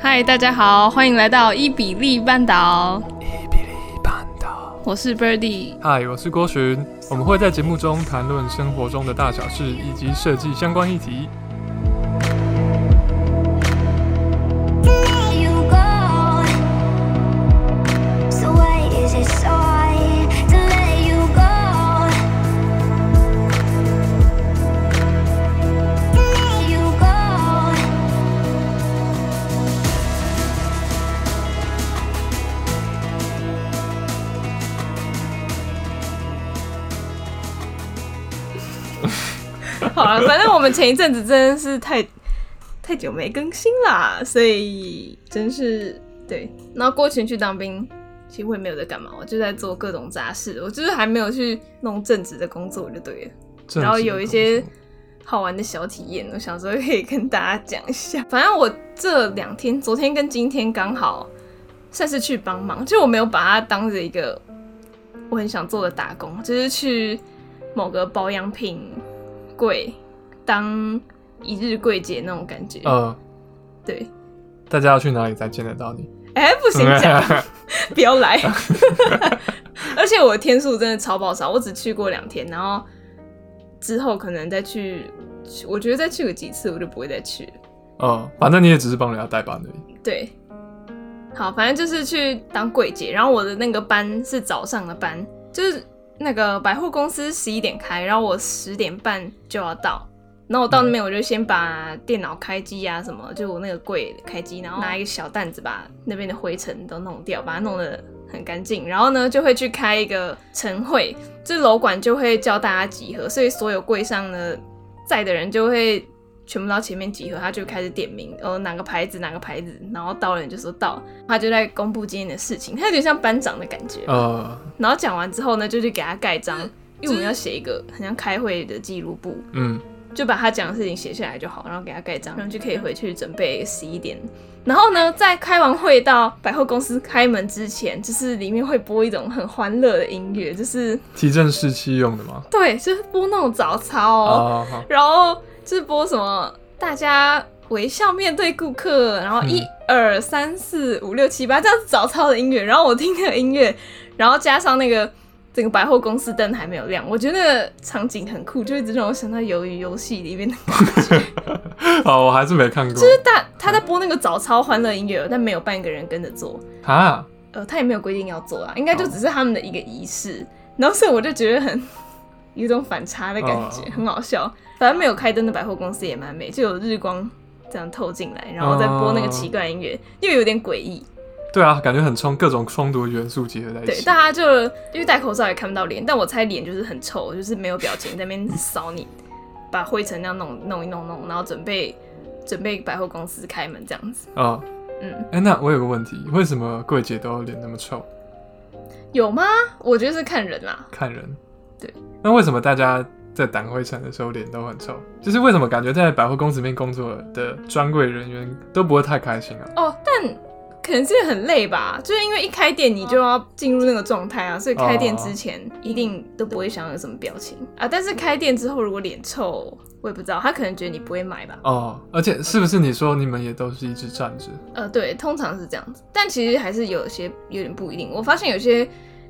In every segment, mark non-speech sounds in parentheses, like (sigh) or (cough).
嗨，大家好，欢迎来到伊比利半岛。伊比利半岛，我是 Birdy。嗨，我是郭寻。我们会在节目中谈论生活中的大小事以及设计相关议题。们前一阵子真的是太太久没更新啦，所以真是对。然后郭洵去当兵，其实我也没有在干嘛，我就在做各种杂事，我就是还没有去弄正职的工作就对了。然后有一些好玩的小体验，我想说可以跟大家讲一下。反正我这两天，昨天跟今天刚好算是去帮忙，就我没有把它当着一个我很想做的打工，就是去某个保养品。柜当一日柜姐那种感觉，嗯、呃，对。大家要去哪里才见得到你？哎、欸，不行讲，(laughs) 不要来。(laughs) 而且我的天数真的超爆少，我只去过两天，然后之后可能再去，我觉得再去个几次我就不会再去了。嗯、呃，反正你也只是帮人家代班而已。对，好，反正就是去当柜姐，然后我的那个班是早上的班，就是。那个百货公司十一点开，然后我十点半就要到。然后我到那边，我就先把电脑开机啊什么，就我那个柜开机，然后拿一个小担子把那边的灰尘都弄掉，把它弄得很干净。然后呢，就会去开一个晨会，这楼管就会叫大家集合，所以所有柜上呢在的人就会。全部到前面集合，他就开始点名，哦，哪个牌子哪个牌子，然后到了人就说到，他就在公布今天的事情，他有点像班长的感觉。Uh, 然后讲完之后呢，就去给他盖章，因为我们要写一个很像开会的记录簿，嗯，就把他讲的事情写下来就好，然后给他盖章，然后就可以回去准备十一点。然后呢，在开完会到百货公司开门之前，就是里面会播一种很欢乐的音乐，就是提振士气用的吗？对，就是播那种早操哦，uh, 然后就。是播什么？大家微笑面对顾客，然后一二三四五六七八这样子早操的音乐，然后我听那个音乐，然后加上那个整个百货公司灯还没有亮，我觉得那个场景很酷，就一直让我想到鱿鱼游戏里面的感觉。(laughs) 哦，我还是没看过。就是大他在播那个早操欢乐音乐，但没有半个人跟着做啊。呃，他也没有规定要做啊，应该就只是他们的一个仪式。然后所以我就觉得很有一种反差的感觉，很好笑。反正没有开灯的百货公司也蛮美，就有日光这样透进来，然后再播那个奇怪音乐，嗯、又有点诡异。对啊，感觉很冲，各种冲突元素结合在一起。对，大家就因为戴口罩也看不到脸，但我猜脸就是很臭，就是没有表情在那边扫你，把灰尘那样弄弄一弄弄，然后准备准备百货公司开门这样子。哦、嗯，哎、欸，那我有个问题，为什么柜姐都脸那么臭？有吗？我觉得是看人啦。看人。对。那为什么大家？在掸灰尘的时候脸都很臭，就是为什么感觉在百货公司里面工作的专柜人员都不会太开心啊？哦，但可能是很累吧，就是因为一开店你就要进入那个状态啊，所以开店之前一定都不会想有什么表情啊。但是开店之后如果脸臭，我也不知道，他可能觉得你不会买吧。哦，而且是不是你说你们也都是一直站着？呃，对，通常是这样子，但其实还是有些有点不一定。我发现有些。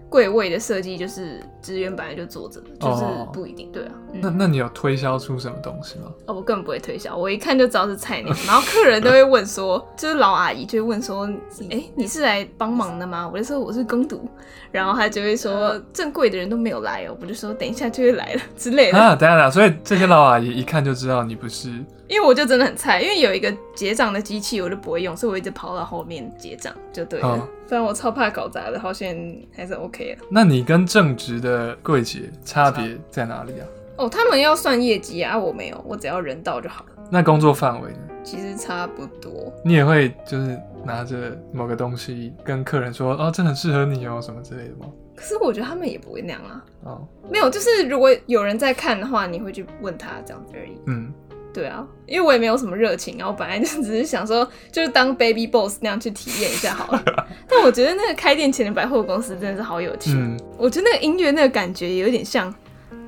柜位的设计就是职员本来就坐着，就是不一定、哦、对啊。嗯、那那你有推销出什么东西吗？哦，我根本不会推销，我一看就知道是菜鸟，然后客人都会问说，就是老阿姨就会问说，哎、欸，你是来帮忙的吗？我就说我是工读，然后他就会说正柜的人都没有来哦，我就说等一下就会来了之类的。啊，等下等下，所以这些老阿姨一看就知道你不是。因为我就真的很菜，因为有一个结账的机器我就不会用，所以我一直跑到后面结账就对了。不然、哦、我超怕搞砸的，好像还是 OK 的。那你跟正职的柜姐差别在哪里啊？哦，他们要算业绩啊，我没有，我只要人到就好了。那工作范围呢？其实差不多。你也会就是拿着某个东西跟客人说，哦，这很适合你哦，什么之类的吗？可是我觉得他们也不会那样啊。哦，没有，就是如果有人在看的话，你会去问他这样子而已。嗯。对啊，因为我也没有什么热情，然后本来就只是想说，就是当 baby boss 那样去体验一下好了。但我觉得那个开店前的百货公司真的是好有趣。嗯、我觉得那个音乐那个感觉有点像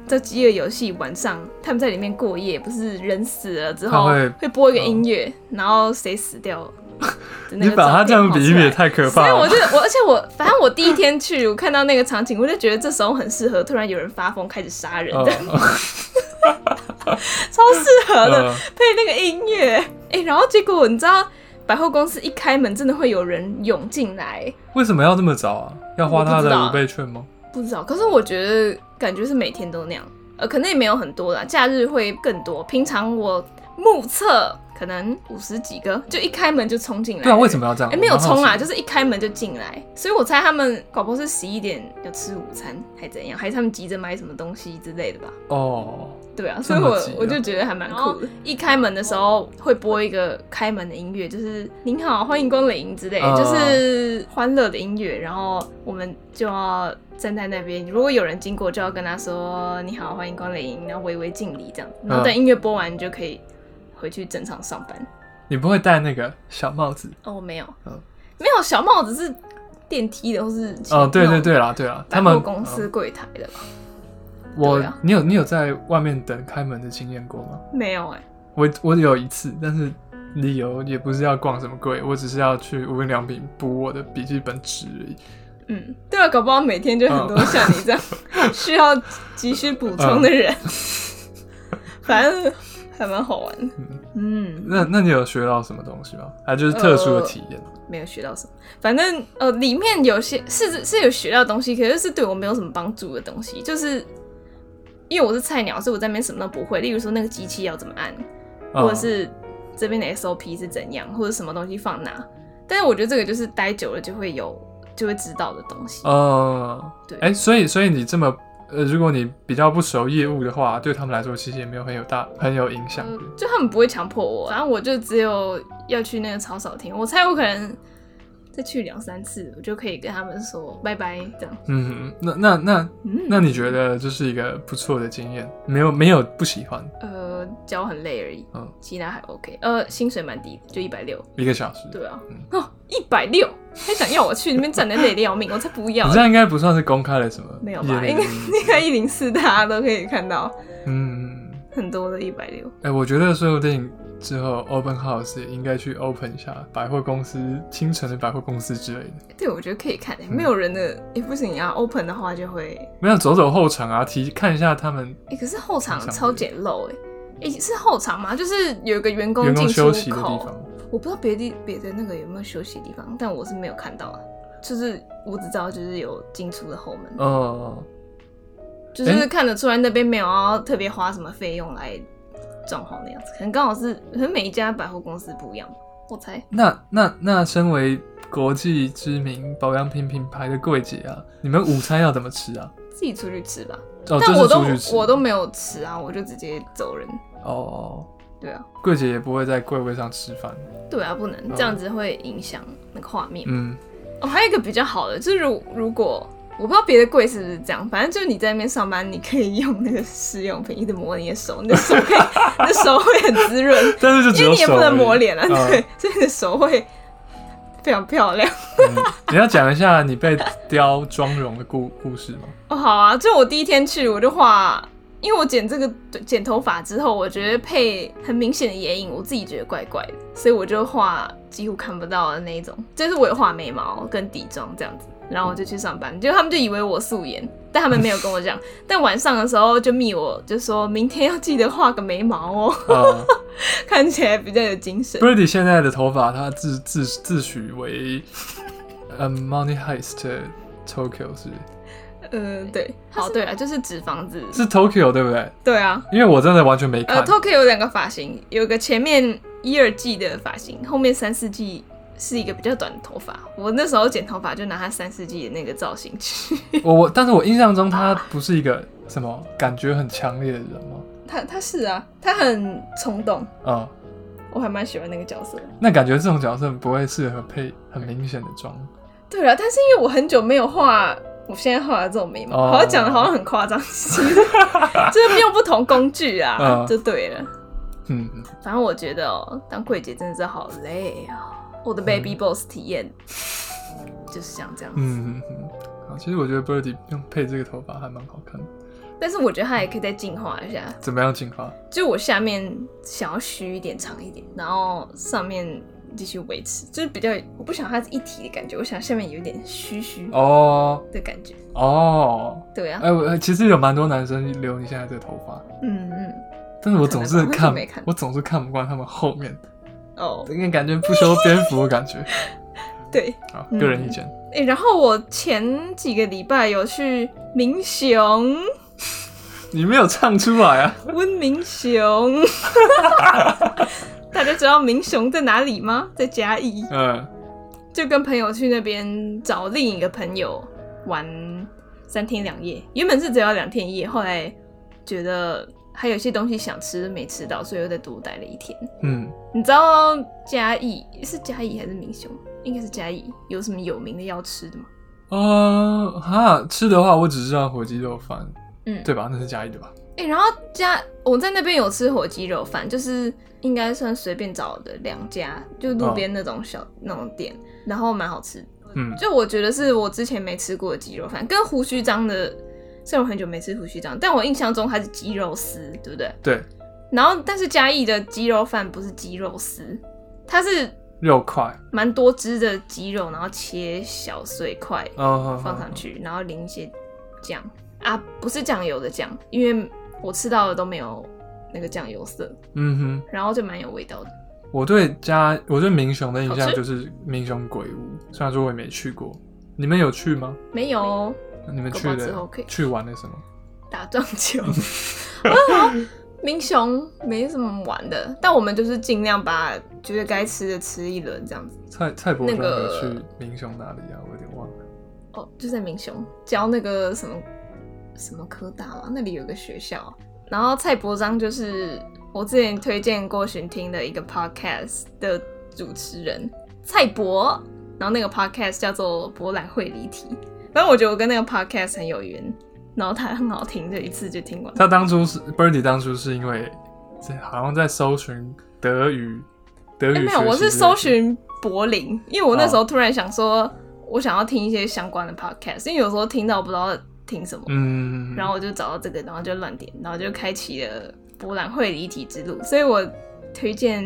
在饥饿游戏晚上他们在里面过夜，不是人死了之后会播一个音乐，哦、然后谁死掉那个你把它这样比喻也太可怕了。所以我就我，而且我反正我第一天去，我看到那个场景，我就觉得这时候很适合，突然有人发疯开始杀人，这样 (laughs) (laughs) 超适合的，配那个音乐。哎、欸，然后结果你知道，百货公司一开门，真的会有人涌进来。为什么要这么早啊？要花他的五倍券吗？不知道，可是我觉得感觉是每天都那样，呃，可能也没有很多啦，假日会更多。平常我目测可能五十几个，就一开门就冲进来。对啊，为什么要这样？哎、欸，没有冲啊，就是一开门就进来。所以我猜他们搞不好是十一点要吃午餐，还怎样？还是他们急着买什么东西之类的吧？哦，对啊，所以我我就觉得还蛮酷的。一开门的时候会播一个开门的音乐，就是“您好，欢迎光临”之类的，就是欢乐的音乐。然后我们就要。站在那边，如果有人经过，就要跟他说“你好，欢迎光临”，然后微微敬礼这样子。然后等音乐播完，你就可以回去正常上班。你不会戴那个小帽子？哦，没有，嗯，没有小帽子是电梯的，或是哦，对对对啦，对啦，他们公司柜台的吧。我，你有你有在外面等开门的经验过吗？没有哎、欸，我我有一次，但是理由也不是要逛什么柜，我只是要去无印良品补我的笔记本纸而已。嗯，对啊，搞不好每天就很多像你这样 (laughs) 需要急需补充的人，(laughs) 反正还蛮好玩。嗯，那那你有学到什么东西吗？还就是特殊的体验？呃，没有学到什么，反正呃，里面有些是是有学到东西，可是是对我没有什么帮助的东西，就是因为我是菜鸟，所以我在那边什么都不会。例如说那个机器要怎么按，或者是这边的 SOP 是怎样，或者什么东西放哪。但是我觉得这个就是待久了就会有。就会知道的东西。呃，对，哎、欸，所以，所以你这么，呃，如果你比较不熟业务的话，对他们来说其实也没有很有大很有影响、就他们不会强迫我，然后我就只有要去那个草扫厅。我猜我可能再去两三次，我就可以跟他们说拜拜这样。嗯，那那那、嗯、那你觉得这是一个不错的经验？没有没有不喜欢？呃，脚很累而已。嗯，其他还 OK。呃，薪水蛮低的，就一百六一个小时。对啊。嗯、哦，一百六。还想要我去那边站的累得要命，我才不要！(laughs) 你这样应该不算是公开了什么？没有吧？应该应该一零四大家都可以看到。嗯，很多的一百六。哎，我觉得说不定之后 open house 也应该去 open 一下百货公司，清晨的百货公司之类的。对，我觉得可以看。没有人的，也、嗯欸、不行啊。open 的话就会没有走走后场啊，提看一下他们。哎、欸，可是后场超简陋哎。哎、欸，是后场吗？就是有一个员工进出口。我不知道别的别的那个有没有休息的地方，但我是没有看到啊。就是我只知道就是有进出的后门，哦，就是看得出来那边没有要特别花什么费用来装潢那样子，可能刚好是，可能每一家百货公司不一样，我猜。那那那身为国际知名保养品品牌的柜姐啊，你们午餐要怎么吃啊？自己出去吃吧。哦，但我都就是我都没有吃啊，我就直接走人。哦。对啊，柜姐也不会在柜位上吃饭。对啊，不能这样子会影响那个画面。嗯，哦，还有一个比较好的，就是如如果我不知道别的柜是不是这样，反正就是你在那边上班，你可以用那个试用品一直磨你的手，你的手可以，(laughs) 你的手会很滋润。但是就因为你也不能抹脸啊，嗯、对，所以你的手会非常漂亮。嗯、你要讲一下你被雕妆容的故故事吗？哦，好啊，就我第一天去，我就画。因为我剪这个剪头发之后，我觉得配很明显的眼影，我自己觉得怪怪的，所以我就画几乎看不到的那一种，就是我有画眉毛跟底妆这样子，然后我就去上班，就他们就以为我素颜，但他们没有跟我讲，(laughs) 但晚上的时候就密我，就说明天要记得画个眉毛哦，啊、(laughs) 看起来比较有精神。Birdy 现在的头发，他自自自诩为呃 Money Heist Tokyo 是。嗯，对，好，对啊，就是纸房子，是 Tokyo 对不对？对啊，因为我真的完全没看。呃，Tokyo 有两个发型，有个前面一二季的发型，后面三四季是一个比较短的头发。我那时候剪头发就拿他三四季的那个造型去。(laughs) 我我，但是我印象中他不是一个什么感觉很强烈的人吗？他他是啊，他很冲动。嗯，我还蛮喜欢那个角色。那感觉这种角色不会适合配很明显的妆。对啊，但是因为我很久没有画。我现在画的这种眉毛，好像讲的好像很夸张，其 (laughs) 实就是用不同工具啊，就对了。嗯，反正我觉得哦、喔，当柜姐真的是好累啊、喔。我的 baby boss 体验就是像这样子。嗯嗯嗯。好，其实我觉得 Birdy 用配这个头发还蛮好看的。但是我觉得它也可以再进化一下。怎么样进化？就我下面想要虚一点、长一点，然后上面继续维持，就是比较我不想它是一体的感觉，我想下面有点虚虚哦的感觉哦，对啊，哎、我其实有蛮多男生留你现在这个头发，嗯嗯，但是我总是看我总是看不惯他们后面，哦，有点感觉不修边幅的感觉。(laughs) 对，好，嗯个人意见。哎、欸，然后我前几个礼拜有去明雄，(laughs) 你没有唱出来啊？温明雄，(laughs) 大家知道明雄在哪里吗？在嘉义。嗯，就跟朋友去那边找另一个朋友玩三天两夜，原本是只要两天一夜，后来觉得还有些东西想吃没吃到，所以又再多待了一天。嗯，你知道嘉义是嘉义还是民雄？应该是嘉义，有什么有名的要吃的吗？呃，哈，吃的话我只知道火鸡肉饭，嗯，对吧？那是嘉义的吧？哎、欸，然后嘉我在那边有吃火鸡肉饭，就是应该算随便找的两家，就路边那种小、哦、那种店，然后蛮好吃。嗯，就我觉得是我之前没吃过的鸡肉饭，跟胡须张的，虽然我很久没吃胡须章，但我印象中它是鸡肉丝，对不对？对。然后，但是嘉义的鸡肉饭不是鸡肉丝，它是肉块，蛮多汁的鸡肉，然后切小碎块放上去，哦、然后淋一些酱啊，不是酱油的酱，因为我吃到的都没有那个酱油色。嗯哼，然后就蛮有味道的。我对嘉，我对民雄的印象就是民雄鬼屋，虽然说我也没去过，你们有去吗？没有。你们去了？去玩了什么？打撞球。(laughs) 明雄没什么玩的，但我们就是尽量把觉得该吃的吃一轮这样子。蔡蔡伯那个民雄哪里啊？我有点忘了。哦，就在明雄教那个什么什么科大嘛，那里有个学校。然后蔡伯章就是我之前推荐过寻听的一个 podcast 的主持人蔡伯，然后那个 podcast 叫做博览会离题。反正我觉得我跟那个 podcast 很有缘。然后它很好听，就一次就听完。他当初是 Birdy，当初是因为好像在搜寻德语，德语、欸、没有，我是搜寻柏林，因为我那时候突然想说，我想要听一些相关的 podcast，因为有时候听到不知道听什么，嗯，然后我就找到这个，然后就乱点，然后就开启了博览会离题之路，所以我推荐。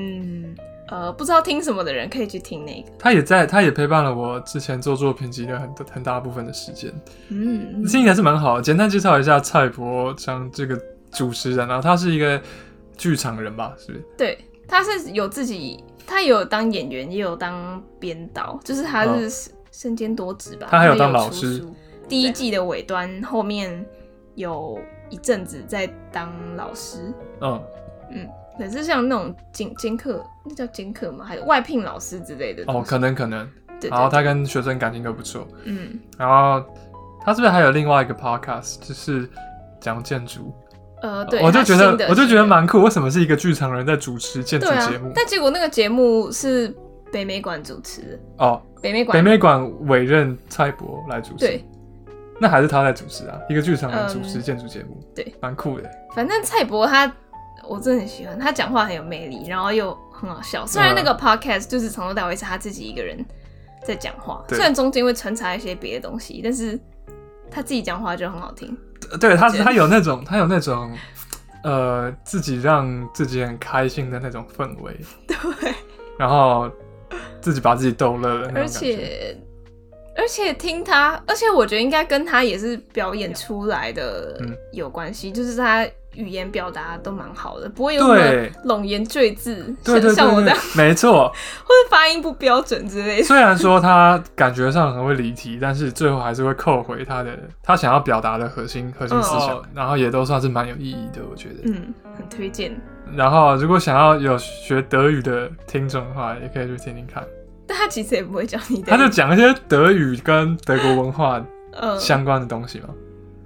呃，不知道听什么的人可以去听那个。他也在，他也陪伴了我之前做作品集的很很大部分的时间。嗯，听起来是蛮好的。简单介绍一下蔡伯像这个主持人，然后他是一个剧场人吧？是不是？对，他是有自己，他有当演员，也有当编导，就是他是身兼多职吧。他还有当老师。第一季的尾端后面有一阵子在当老师。嗯嗯。可是像那种兼兼课，那叫兼课吗？还有外聘老师之类的哦，可能可能。然后他跟学生感情都不错。嗯。然后他是不是还有另外一个 podcast，就是讲建筑？呃，对。我就觉得，我就觉得蛮酷。为什么是一个剧场人在主持建筑节目？啊？但结果那个节目是北美馆主持的。哦。北美馆。北美馆委任蔡伯来主持。对。那还是他在主持啊？一个剧场人主持建筑节目。嗯。对。蛮酷的。反正蔡伯他。我真的很喜欢他讲话很有魅力，然后又很好笑。虽然那个 podcast 就是从头到尾是他自己一个人在讲话，虽然中间会穿插一些别的东西，但是他自己讲话就很好听。对，他他有那种他有那种呃自己让自己很开心的那种氛围。(laughs) 对。然后自己把自己逗乐的那种感觉。而且而且听他，而且我觉得应该跟他也是表演出来的有关系，嗯、就是他。语言表达都蛮好的，不会有什么冗言赘字，像我这样，没错，(laughs) 或者发音不标准之类的。虽然说他感觉上很会离题，但是最后还是会扣回他的他想要表达的核心核心思想，嗯，然后也都算是蛮有意义的，我觉得。嗯，很推荐。然后，如果想要有学德语的听众的话，也可以去听听看。但他其实也不会教你的，他就讲一些德语跟德国文化相关的东西嘛。嗯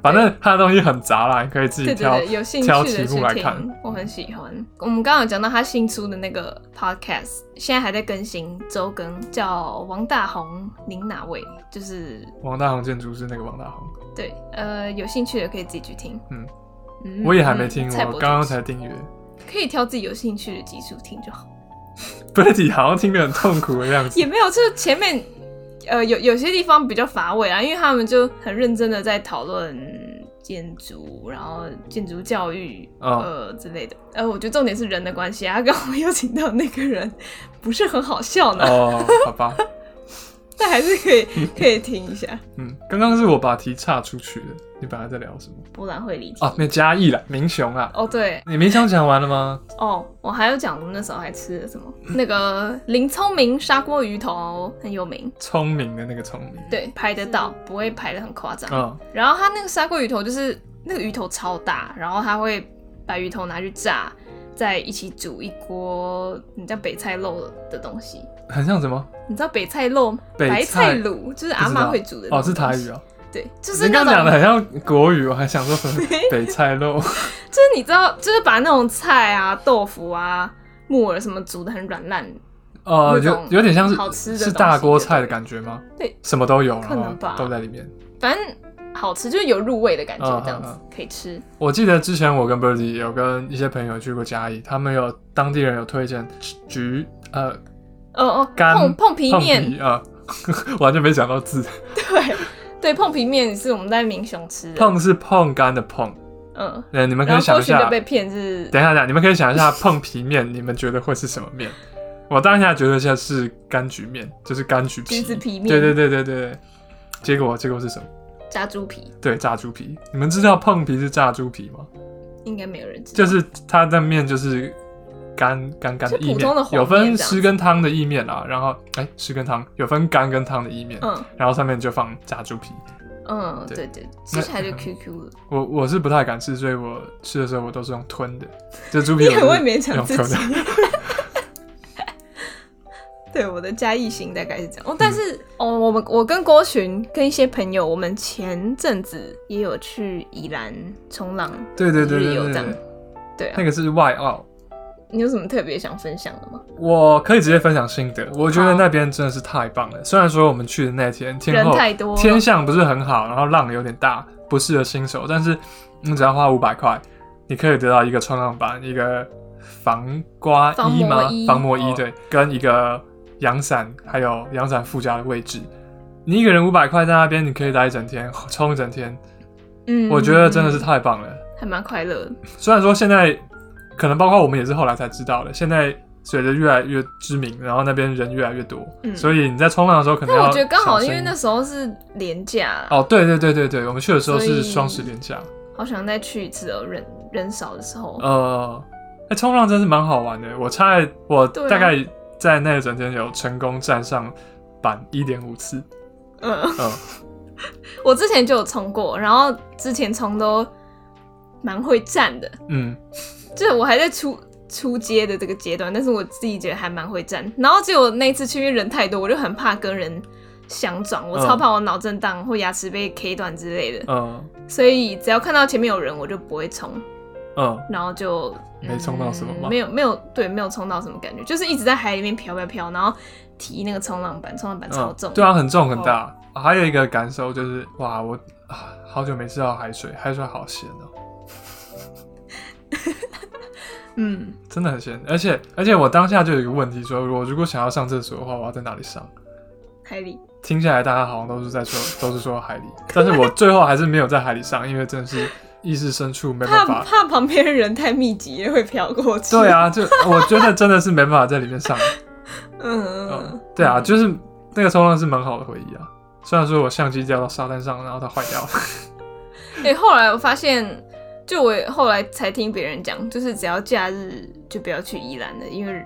反正他的东西很杂啦，你可以自己挑，有兴趣的挑题目来看。我很喜欢。我们刚刚有讲到他新出的那个 podcast，现在还在更新，周更，叫王大红，您哪位？就是王大红建筑师那个王大红。对，呃，有兴趣的可以自己去听。嗯，嗯我也还没听，嗯、我刚刚才订阅。可以挑自己有兴趣的集数听就好。(laughs) 不是，好像听得很痛苦的样子。也没有，就是前面。呃，有有些地方比较乏味啊，因为他们就很认真的在讨论建筑，然后建筑教育，哦、呃之类的。呃，我觉得重点是人的关系啊。刚刚我邀请到那个人不是很好笑呢。哦，好吧。但还是可以 (laughs) 可以听一下。嗯，刚刚是我把题岔出去的。你本来在聊什么？博览会离题哦，那嘉义啦，民雄啊。哦，对。你民雄讲完了吗？哦，我还有讲我们那时候还吃了什么？那个林聪明砂锅鱼头很有名。聪明的那个聪明。对，拍得到，不会拍的很夸张。嗯。然后他那个砂锅鱼头就是那个鱼头超大，然后他会把鱼头拿去炸，再一起煮一锅你叫北菜肉的东西。很像什么？你知道北菜肉？白菜卤就是阿妈会煮的哦，是台语哦。对，就是你刚讲的很像国语，我还想说什么 (laughs) 北菜肉。(laughs) 就是你知道，就是把那种菜啊、豆腐啊、木耳什么煮的很软烂。呃，有有点像是好吃的，是大锅菜的感觉吗？对，什么都有，可能吧，都在里面。反正好吃，就是有入味的感觉，这样子可以吃。我记得之前我跟 Birdy 有跟一些朋友去过嘉义，他们有当地人有推荐橘呃。哦哦，干碰碰皮面啊，(laughs) 完全没想到字。(laughs) 对对，碰皮面是我们在民雄吃的。碰是碰干的碰，嗯，对，你们可以想一下。被骗是。等一下，等一下，你们可以想一下碰皮面，你们觉得会是什么面？(laughs) 我当下觉得现在是柑橘面，就是柑橘皮。橘子皮面。对对对对对。结果结果是什么？炸猪皮。对，炸猪皮。你们知道碰皮是炸猪皮吗？应该没有人知道。就是它的面就是。干干干的意面，有分湿跟汤的意面啊。然后，哎、欸，湿跟汤有分干跟汤的意面。嗯，然后上面就放炸猪皮。嗯，对对，对，吃起来就 Q Q 了。我我是不太敢吃，所以我吃的时候我都是用吞的。这猪皮我很会勉强自己。的对，我的嘉义行大概是这样。哦，但是、嗯、哦，我们我跟郭寻跟一些朋友，我们前阵子也有去宜兰冲浪，对对对对对，对啊，那个是外澳。你有什么特别想分享的吗？我可以直接分享心得。我觉得那边真的是太棒了。虽然说我们去的那天天候太多，天象不是很好，然后浪有点大，不适合新手。但是你只要花五百块，你可以得到一个冲浪板、一个防刮衣吗？防，防磨衣对，跟一个阳伞，还有阳伞附加的位置。你一个人五百块在那边，你可以待一整天，(laughs) 冲一整天。嗯，我觉得真的是太棒了，还蛮快乐的。虽然说现在。可能包括我们也是后来才知道的。现在随着越来越知名，然后那边人越来越多，嗯，所以你在冲浪的时候可能要。但我觉得刚好，因为那时候是连假。哦，对对对对对，我们去的时候是双十连假。好想再去一次哦，人人少的时候。呃，哎，冲浪真是蛮好玩的。我猜我大概在那一整天有成功站上板一点五次。嗯嗯，(laughs) 我之前就有冲过，然后之前冲都蛮会站的。嗯。就是我还在出出街的这个阶段，但是我自己觉得还蛮会站。然后结果那一次去，因为人太多，我就很怕跟人相撞，我超怕我脑震荡或牙齿被 K 断之类的。嗯，所以只要看到前面有人，我就不会冲。嗯，然后就、嗯、没冲到什么吗？没有没有，对，没有冲到什么感觉，就是一直在海里面飘飘飘，然后提那个冲浪板，冲浪板超重、嗯。对啊，很重很大。还有一个感受就是，哇，我啊好久没吃到海水，海水好咸哦。(laughs) 嗯，真的很咸，而且而且我当下就有一个问题说，说我如果想要上厕所的话，我要在哪里上？海里。听下来大家好像都是在说，都是说海里，但是我最后还是没有在海里上，因为真的是意识深处没办法，怕，怕旁边人太密集会飘过去。对啊，就我觉得真的是没办法在里面上。(laughs) 嗯嗯，对啊，就是那个冲浪是蛮好的回忆啊，虽然说我相机掉到沙滩上，然后它坏掉了。哎、欸，后来我发现。就我后来才听别人讲，就是只要假日就不要去宜兰了，因为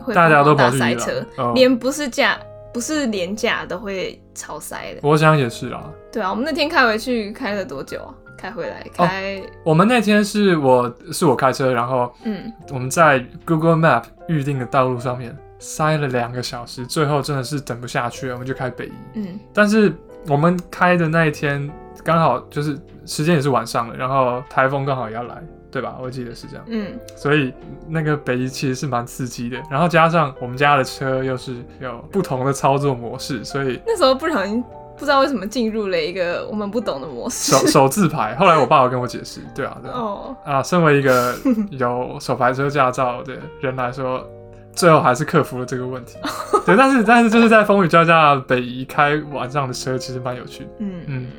会大家都大塞车，连不是假不是连假都会超塞的。我想也是啊。对啊，我们那天开回去开了多久啊？开回来开、哦？我们那天是我是我开车，然后嗯，我们在 Google Map 预定的道路上面塞了两个小时，最后真的是等不下去了，我们就开北移。嗯，但是我们开的那一天。刚好就是时间也是晚上了，然后台风刚好也要来，对吧？我记得是这样。嗯，所以那个北移其实是蛮刺激的，然后加上我们家的车又是有不同的操作模式，所以那时候不小心不知道为什么进入了一个我们不懂的模式。手手自排，后来我爸有跟我解释，对啊，对啊。哦。啊，身为一个有手排车驾照的人来说，最后还是克服了这个问题。(laughs) 对，但是但是就是在风雨交加北移开晚上的车，其实蛮有趣的。嗯嗯。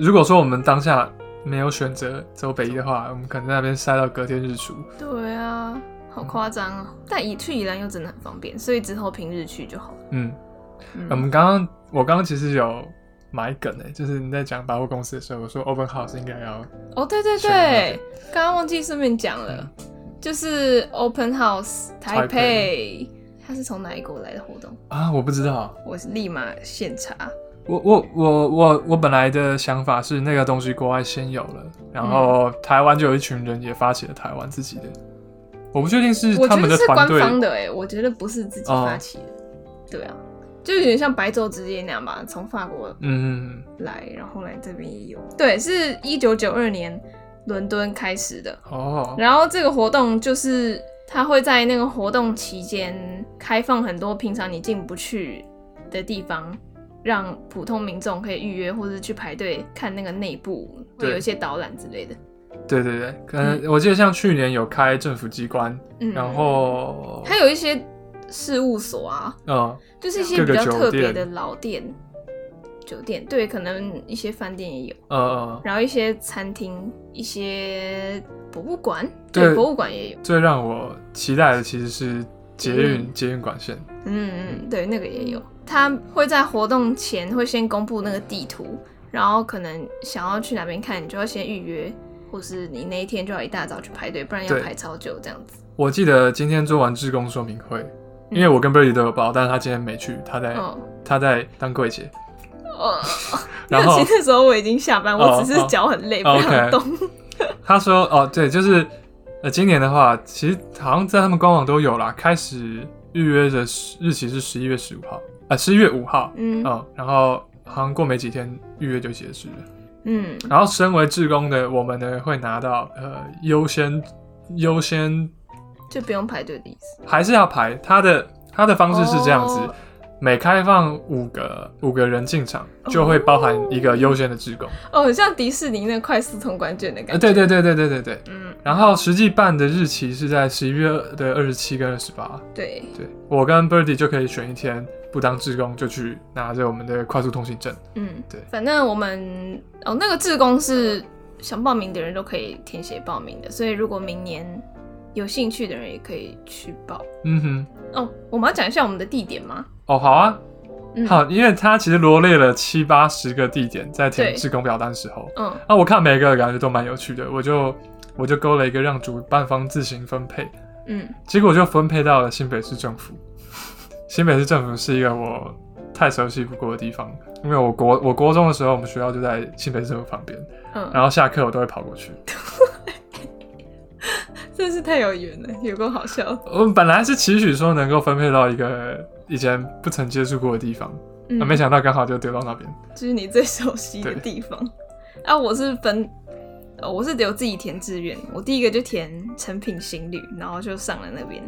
如果说我们当下没有选择走北移的话，我们可能在那边塞到隔天日出。对啊，好夸张啊！嗯、但以去宜兰又真的很方便，所以之后平日去就好了。嗯，嗯我们刚刚我刚刚其实有买梗诶，就是你在讲百货公司的时候，我说 Open House 应该要哦，对对对，刚刚忘记顺便讲了，嗯、就是 Open House 台北，它是从哪一国来的活动？啊？我不知道，我是立马现查。我我我我我本来的想法是那个东西国外先有了，然后台湾就有一群人也发起了台湾自己的，我不确定是他们的团队。官方的哎、欸，我觉得不是自己发起的，哦、对啊，就有点像白昼之夜那样吧，从法国嗯。来，然后来这边也有，对，是一九九二年伦敦开始的。哦，然后这个活动就是他会在那个活动期间开放很多平常你进不去的地方。让普通民众可以预约，或者去排队看那个内部，会有一些导览之类的。对对对，可能我记得像去年有开政府机关，嗯、然后还有一些事务所啊，嗯，就是一些比较特别的老店、酒店，对，可能一些饭店也有，嗯嗯，然后一些餐厅、一些博物馆，对，对，博物馆也有。最让我期待的其实是捷运捷运管线，嗯嗯，对，那个也有。他会在活动前会先公布那个地图，然后可能想要去哪边看，你就要先预约，或是你那一天就要一大早去排队，不然要排超久这样子。我记得今天做完志工说明会，因为我跟 Birdy 都有报，但是他今天没去，他在、哦、他在当柜姐。哦，(laughs) 然后其实那时候我已经下班，我只是脚很累，哦、不想动。(laughs) 他说：“哦，对，就是呃，今年的话，其实好像在他们官网都有啦，开始预约的日期是十一月十五号。”啊，十一月五号，嗯，嗯，然后好像过没几天预约就结束了，嗯，然后身为志工的我们呢，会拿到呃优先优先，就不用排队的意思，还是要排？他的他的方式是这样子。哦每开放五个五个人进场，就会包含一个优先的职工哦，很像迪士尼那快速通关券的感觉。对对对对对对对，嗯。然后实际办的日期是在十一月的二十七跟二十八。对对，我跟 Birdy 就可以选一天不当志工，就去拿着我们的快速通行证。嗯，对。反正我们哦，那个志工是想报名的人都可以填写报名的，所以如果明年有兴趣的人也可以去报。嗯哼。哦，我们要讲一下我们的地点吗？哦，好啊，嗯、好，因为他其实罗列了七八十个地点，在填志工表单的时候，嗯，啊，我看每个感觉都蛮有趣的，我就我就勾了一个让主办方自行分配，嗯，结果就分配到了新北市政府。新北市政府是一个我太熟悉不过的地方，因为我国我国中的时候，我们学校就在新北市政府旁边，嗯，然后下课我都会跑过去。(laughs) 真是太有缘了，有够好笑。我们本来是期许说能够分配到一个以前不曾接触过的地方，嗯，没想到刚好就丢到那边。就是你最熟悉的地方。(laughs) 啊，我是分，我是留自己填志愿。我第一个就填成品行旅，然后就上了那边。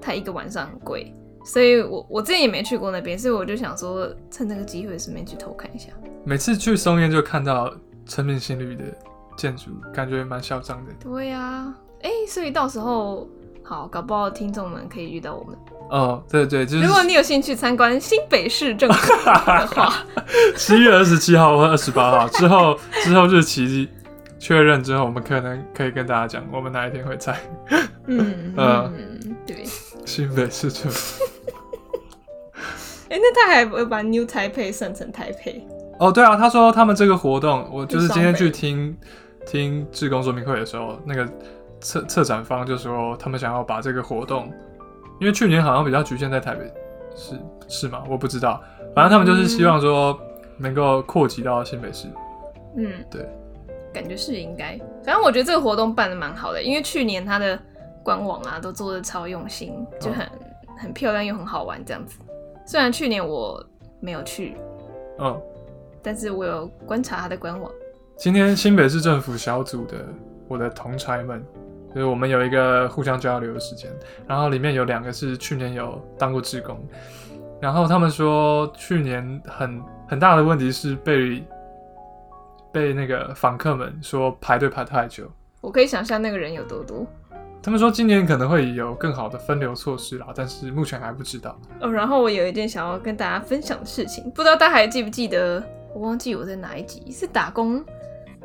它一个晚上很贵，所以我我之前也没去过那边，所以我就想说趁这个机会顺便去偷看一下。每次去松烟就看到成品行旅的建筑，感觉蛮嚣张的。对呀，啊。哎、欸，所以到时候好，搞不好听众们可以遇到我们。哦，对对，就是如果你有兴趣参观新北市政府的话，(laughs) 七月二十七号或二十八号之后，之后日期确认之后，我们可能可以跟大家讲，我们哪一天会在。嗯 (laughs) 嗯，对，新北市政府。哎、欸，那他还会把 New Taipei 算成台北？哦，对啊，他说他们这个活动，我就是今天去听听志工说明会的时候，那个。策策展方就说，他们想要把这个活动，因为去年好像比较局限在台北，是是吗？我不知道，反正他们就是希望说能够扩及到新北市。嗯，对，感觉是应该。反正我觉得这个活动办的蛮好的，因为去年他的官网啊都做的超用心，就很、嗯、很漂亮又很好玩这样子。虽然去年我没有去，嗯，但是我有观察他的官网。今天新北市政府小组的我的同侪们。所以我们有一个互相交流的时间，然后里面有两个是去年有当过志工，然后他们说去年很很大的问题是被被那个访客们说排队排太久。我可以想象那个人有多多。他们说今年可能会有更好的分流措施啦，但是目前还不知道。哦，然后我有一件想要跟大家分享的事情，不知道大家还记不记得？我忘记我在哪一集是打工。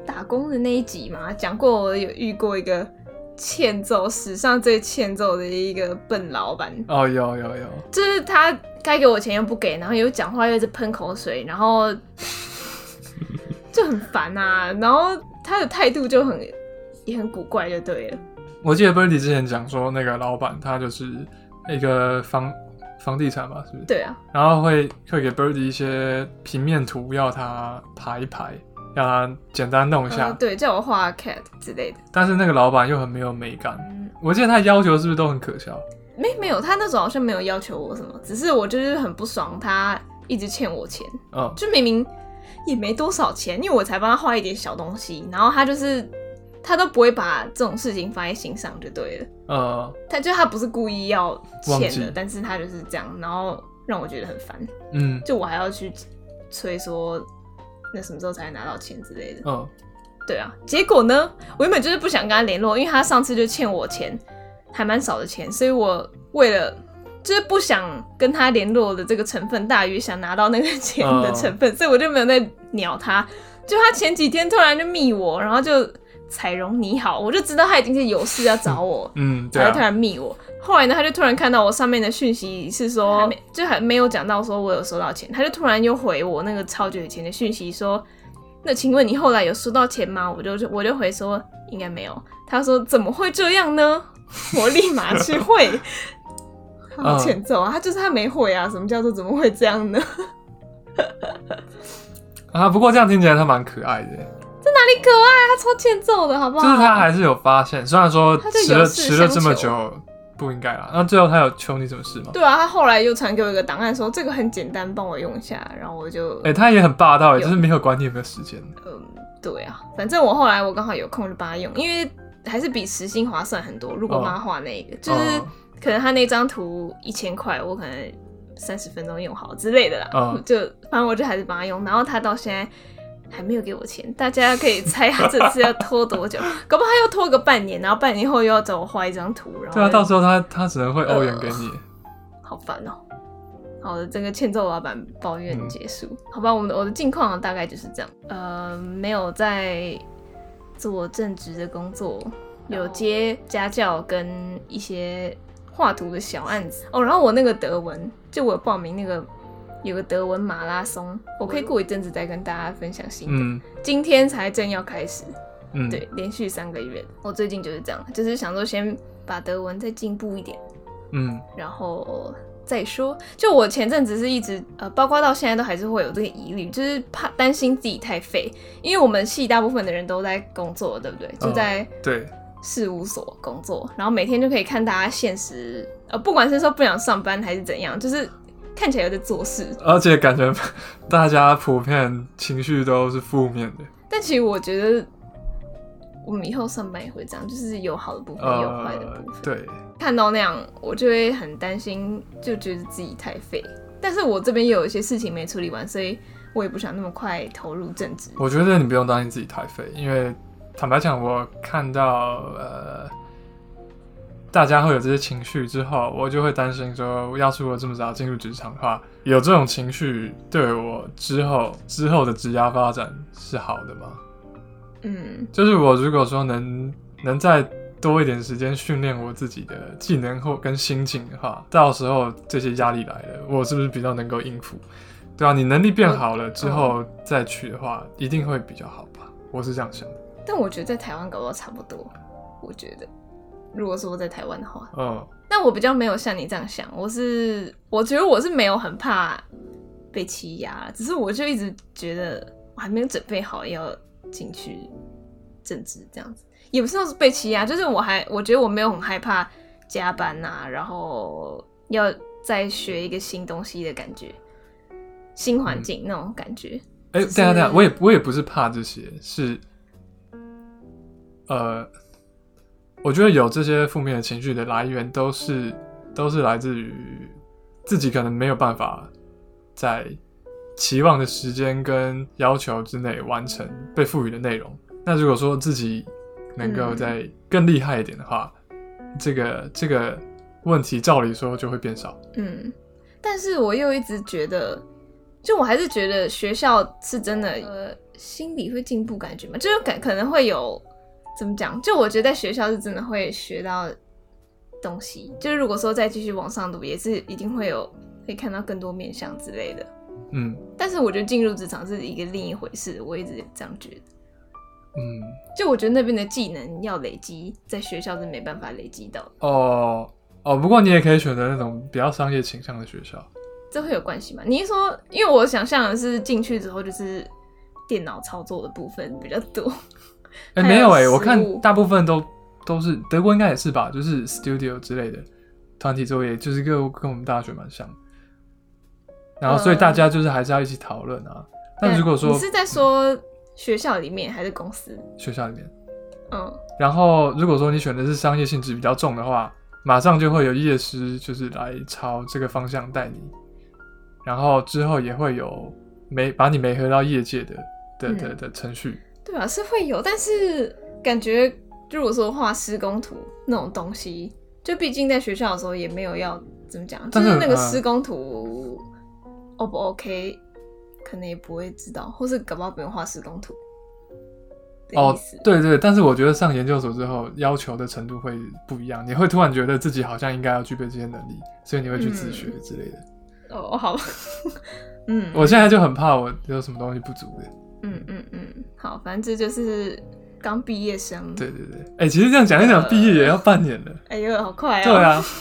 打工的那一集嘛，讲过我有遇过一个欠揍，史上最欠揍的一个笨老板。哦，有有有，就是他该给我钱又不给，然后又讲话又一直喷口水，然后就很烦啊。(laughs) 然后他的态度就很也很古怪，就对了。我记得 Birdy 之前讲说，那个老板他就是一个房房地产吧，是不是？对啊。然后会会给 Birdy 一些平面图，要他排一排。让他简单弄一下，呃、对，叫我画 cat 之类的。但是那个老板又很没有美感。嗯、我记得他要求是不是都很可笑？没没有，他那时候好像没有要求我什么，只是我就是很不爽，他一直欠我钱。嗯，就明明也没多少钱，因为我才帮他画一点小东西，然后他就是他都不会把这种事情放在心上，就对了。嗯，他就他不是故意要欠的，但是他就是这样，然后让我觉得很烦。嗯，就我还要去催说。那什么时候才能拿到钱之类的？嗯，对啊。结果呢，我原本就是不想跟他联络，因为他上次就欠我钱，还蛮少的钱，所以我为了就是不想跟他联络的这个成分大于想拿到那个钱的成分，嗯、所以我就没有再鸟他。就他前几天突然就密我，然后就彩荣你好，我就知道他已经是有事要找我，(laughs) 嗯，对、啊，他突然密我。后来呢，他就突然看到我上面的讯息是说，还就还没有讲到说我有收到钱，他就突然又回我那个超久以前的讯息说，那请问你后来有收到钱吗？我就我就回说应该没有。他说怎么会这样呢？(laughs) 我立马去汇，好欠揍啊！他就是他没汇啊，什么叫做怎么会这样呢？(laughs) 啊，不过这样听起来他蛮可爱的。这哪里可爱？他超欠揍的，好不好？就是他还是有发现，虽然说迟了迟了这么久。不应该啦，那最后他有求你什么事吗？对啊，他后来又传给我一个档案，说这个很简单，帮我用一下，然后我就……哎、欸，他也很霸道，就是没有管你有没有时间。嗯，对啊，反正我后来我刚好有空就帮他用，因为还是比时薪划算很多。如果帮他画那个，哦、就是可能他那张图一千块，我可能三十分钟用好之类的啦。哦、(laughs) 就反正我就还是帮他用，然后他到现在。还没有给我钱，大家可以猜他这次要拖多久？(laughs) 搞不好他又拖个半年，然后半年后又要找我画一张图，然后对啊，到时候他他只能会欧元给你，呃、好烦哦、喔。好的，整个欠揍老板抱怨结束，嗯、好吧，我们的我的近况大概就是这样，呃，没有在做正职的工作，有接家教跟一些画图的小案子哦，然后我那个德文，就我报名那个。有个德文马拉松，我可以过一阵子再跟大家分享心得。嗯、今天才正要开始，嗯、对，连续三个月。我最近就是这样，就是想说先把德文再进步一点，嗯，然后再说。就我前阵子是一直呃，包括到现在都还是会有这个疑虑，就是怕担心自己太废，因为我们系大部分的人都在工作，对不对？就在对事务所工作，哦、然后每天就可以看大家现实，呃，不管是说不想上班还是怎样，就是。看起来有在做事，而且感觉大家普遍情绪都是负面的。但其实我觉得，我们以后上班也会这样，就是有好的部分，也有坏的部分。对，看到那样，我就会很担心，就觉得自己太废。但是我这边有一些事情没处理完，所以我也不想那么快投入政治。我觉得你不用担心自己太废，因为坦白讲，我看到呃。大家会有这些情绪之后，我就会担心说，要是我这么早进入职场的话，有这种情绪对我之后之后的职业发展是好的吗？嗯，就是我如果说能能再多一点时间训练我自己的技能或跟心境的话，到时候这些压力来了，我是不是比较能够应付？对啊，你能力变好了之后再去的话，一定会比较好吧？我是这样想的。但我觉得在台湾搞到差不多，我觉得。如果说在台湾的话，嗯，但我比较没有像你这样想，我是我觉得我是没有很怕被欺压，只是我就一直觉得我还没有准备好要进去政治这样子，也不是说是被欺压，就是我还我觉得我没有很害怕加班啊，然后要再学一个新东西的感觉，新环境那种感觉。哎、嗯，等下等下，我也我也不是怕这些，是呃。我觉得有这些负面的情绪的来源，都是都是来自于自己可能没有办法在期望的时间跟要求之内完成被赋予的内容。那如果说自己能够再更厉害一点的话，嗯、这个这个问题照理说就会变少。嗯，但是我又一直觉得，就我还是觉得学校是真的，呃，心理会进步，感觉嘛，就是感可能会有怎么讲？就我觉得在学校是真的会学到东西，就是如果说再继续往上读，也是一定会有可以看到更多面向之类的。嗯，但是我觉得进入职场是一个另一回事，我一直这样觉得。嗯，就我觉得那边的技能要累积，在学校是没办法累积到的。哦哦，不过你也可以选择那种比较商业倾向的学校，这会有关系吗？你是说，因为我想象的是进去之后就是电脑操作的部分比较多。哎、欸，没有哎、欸，我看大部分都都是德国应该也是吧，就是 studio 之类的团体作业，就是跟跟我们大学蛮像。然后所以大家就是还是要一起讨论啊。但如果说你是在说学校里面还是公司？学校里面。嗯。然后如果说你选的是商业性质比较重的话，马上就会有业师就是来朝这个方向带你，然后之后也会有媒把你媒合到业界的的的的程序。对啊，是会有，但是感觉如果说画施工图那种东西，就毕竟在学校的时候也没有要怎么讲，就是那个施工图 O 不 OK，可能也不会知道，或是搞不好不用画施工图。哦，对对，但是我觉得上研究所之后要求的程度会不一样，你会突然觉得自己好像应该要具备这些能力，所以你会去自学之类的。嗯、哦，好，(laughs) 嗯，我现在就很怕我有什么东西不足的。嗯嗯嗯，好，反正这就是刚毕业生。对对对，哎、欸，其实这样讲一讲，毕业也要半年了。哎呦，好快啊！对啊。(laughs)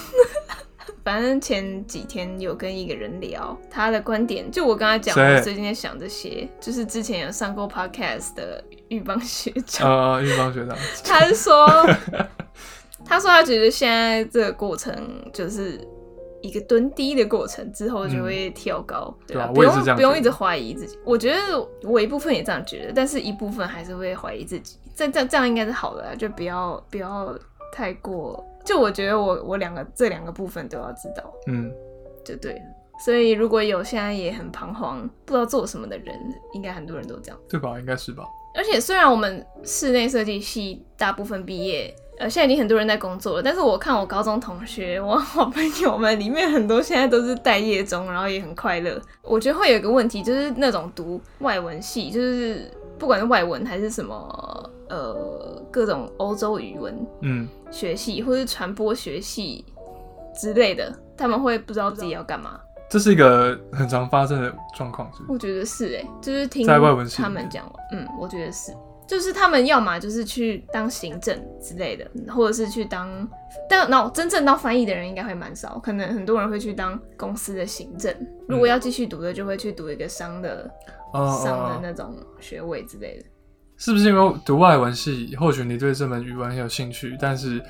反正前几天有跟一个人聊他的观点，就我跟他讲，我最近在想这些，就是之前有上过 podcast 的玉邦学长。啊，玉邦学长，(laughs) 他是说，他说他觉得现在这个过程就是一个蹲低的过程，之后就会跳高，嗯、对吧？不用不用一直怀疑自己。我觉得我一部分也这样觉得，但是一部分还是会怀疑自己。这这这样应该是好的，就不要不要太过。就我觉得我我两个这两个部分都要知道，嗯，就对。所以如果有现在也很彷徨，不知道做什么的人，应该很多人都这样，对吧？应该是吧。而且虽然我们室内设计系大部分毕业，呃，现在已经很多人在工作了，但是我看我高中同学，我好朋友们里面很多现在都是待业中，然后也很快乐。(laughs) 我觉得会有一个问题，就是那种读外文系，就是不管是外文还是什么。呃，各种欧洲语文嗯学系，或是传播学系之类的，他们会不知道自己要干嘛。这是一个很常发生的状况，是？我觉得是哎、欸，就是听他们讲，嗯，我觉得是，就是他们要么就是去当行政之类的，或者是去当，但那真正当翻译的人应该会蛮少，可能很多人会去当公司的行政。如果要继续读的，就会去读一个商的、嗯、商的那种学位之类的。是不是因为读外文系，或许你对这门语文很有兴趣，但是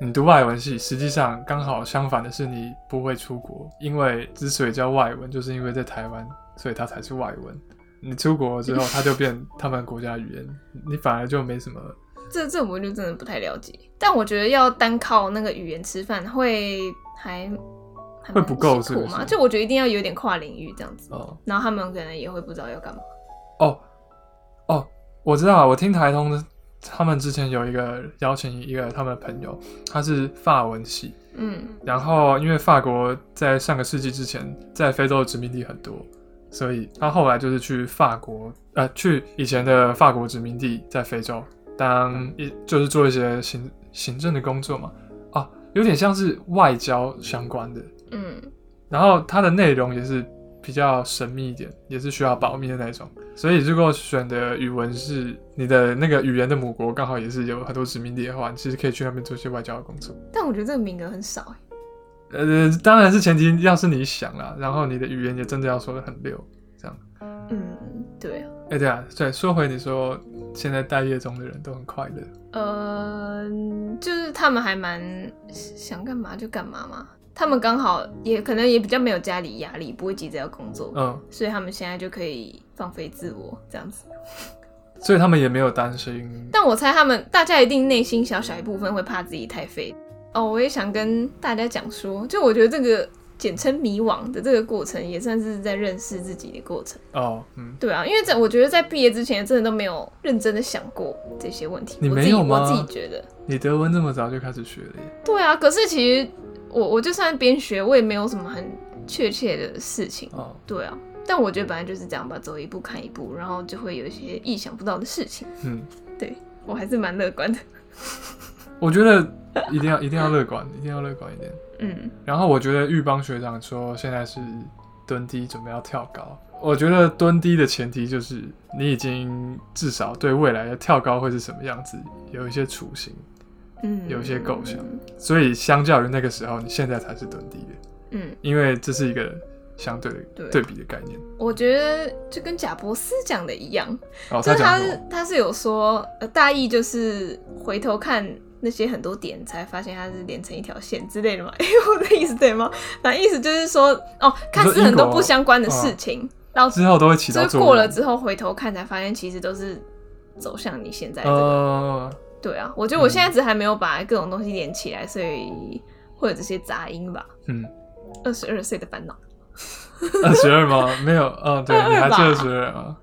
你读外文系，实际上刚好相反的是，你不会出国。因为之所以叫外文，就是因为在台湾，所以它才是外文。你出国之后，它就变他们国家语言，你反而就没什么。这这我就真的不太了解。但我觉得要单靠那个语言吃饭，会还，还会不够，是吗？就我觉得一定要有点跨领域这样子。哦。然后他们可能也会不知道要干嘛。哦。哦。我知道，我听台通的，他们之前有一个邀请一个他们的朋友，他是法文系，嗯，然后因为法国在上个世纪之前在非洲的殖民地很多，所以他后来就是去法国，呃，去以前的法国殖民地在非洲当一就是做一些行行政的工作嘛，啊，有点像是外交相关的，嗯，然后它的内容也是。比较神秘一点，也是需要保密的那种。所以，如果选的语文是你的那个语言的母国，刚好也是有很多殖民地的话，你其实可以去那边做一些外交的工作。但我觉得这个名额很少。呃，当然是前提，要是你想啦，然后你的语言也真的要说的很溜，这样。嗯，对啊。哎、欸，对啊，对，说回你说，现在待业中的人都很快乐。呃，就是他们还蛮想干嘛就干嘛嘛。他们刚好也可能也比较没有家里压力，不会急着要工作，嗯，所以他们现在就可以放飞自我这样子，所以他们也没有担心。但我猜他们大家一定内心小小一部分会怕自己太废哦。我也想跟大家讲说，就我觉得这个简称迷惘的这个过程，也算是在认识自己的过程哦。嗯，对啊，因为在我觉得在毕业之前，真的都没有认真的想过这些问题。你没有吗？我自己觉得，你德文这么早就开始学了耶？对啊，可是其实。我我就算边学，我也没有什么很确切的事情。哦，对啊，但我觉得本来就是这样吧，走一步看一步，然后就会有一些意想不到的事情。嗯，对，我还是蛮乐观的。(laughs) 我觉得一定要 (laughs) 一定要乐观，一定要乐观一点。嗯，然后我觉得玉邦学长说现在是蹲低，准备要跳高。我觉得蹲低的前提就是你已经至少对未来的跳高会是什么样子有一些雏形，嗯，有一些构想。所以相较于那个时候，你现在才是蹲低的。嗯，因为这是一个相对对，对比的概念。我觉得就跟贾博士讲的一样，就是他他是有说，呃，大意就是回头看。那些很多点才发现它是连成一条线之类的嘛？(laughs) 哎，我的意思对吗？反正意思就是说，哦，看似很多不相关的事情，到之后都会起到作用。过了之后回头看才发现，其实都是走向你现在这个。呃、对啊，我觉得我现在只还没有把各种东西连起来，所以会有这些杂音吧。嗯，二十二岁的烦恼。二十二吗？没有，嗯、哦，对，你还是二十二啊？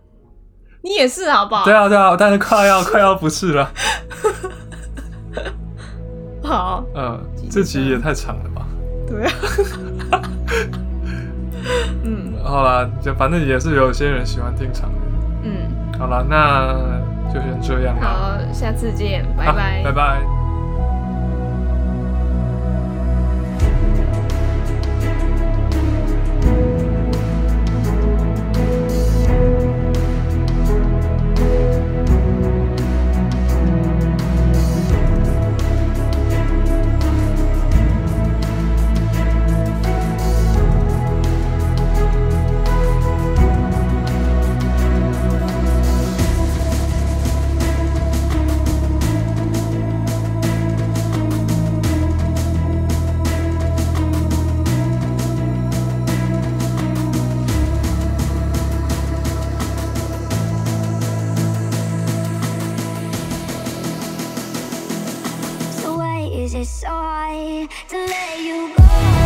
你也是，好不好？对啊，对啊，但是快要快要不是了。(laughs) 好，嗯，这集也太长了吧？对啊，(laughs) 嗯，好啦，就反正也是有些人喜欢听长的，嗯，好了，那就先这样吧。好，下次见，拜拜，啊，拜拜。Is it so hard to let you go?